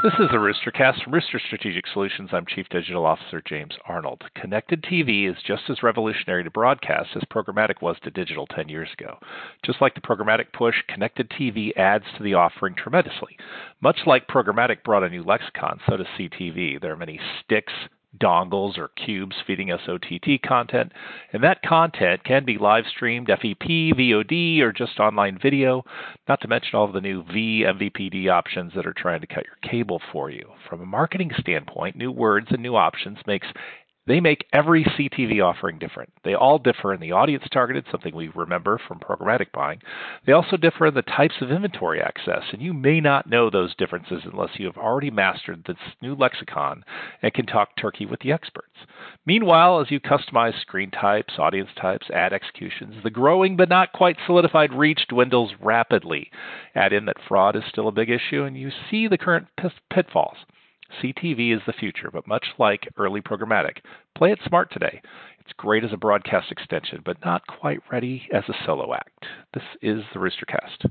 This is the Roostercast from Rooster Strategic Solutions. I'm Chief Digital Officer James Arnold. Connected TV is just as revolutionary to broadcast as programmatic was to digital 10 years ago. Just like the programmatic push, connected TV adds to the offering tremendously. Much like programmatic brought a new lexicon, so does CTV. There are many sticks, dongles or cubes feeding us OTT content, and that content can be live streamed FEP, VOD, or just online video, not to mention all of the new vMVPD options that are trying to cut your cable for you. From a marketing standpoint, new words and new options makes they make every CTV offering different. They all differ in the audience targeted, something we remember from programmatic buying. They also differ in the types of inventory access, and you may not know those differences unless you have already mastered this new lexicon and can talk turkey with the experts. Meanwhile, as you customize screen types, audience types, ad executions, the growing but not quite solidified reach dwindles rapidly. Add in that fraud is still a big issue, and you see the current pitfalls. CTV is the future, but much like early programmatic, play it smart today. It's great as a broadcast extension, but not quite ready as a solo act. This is the Roostercast.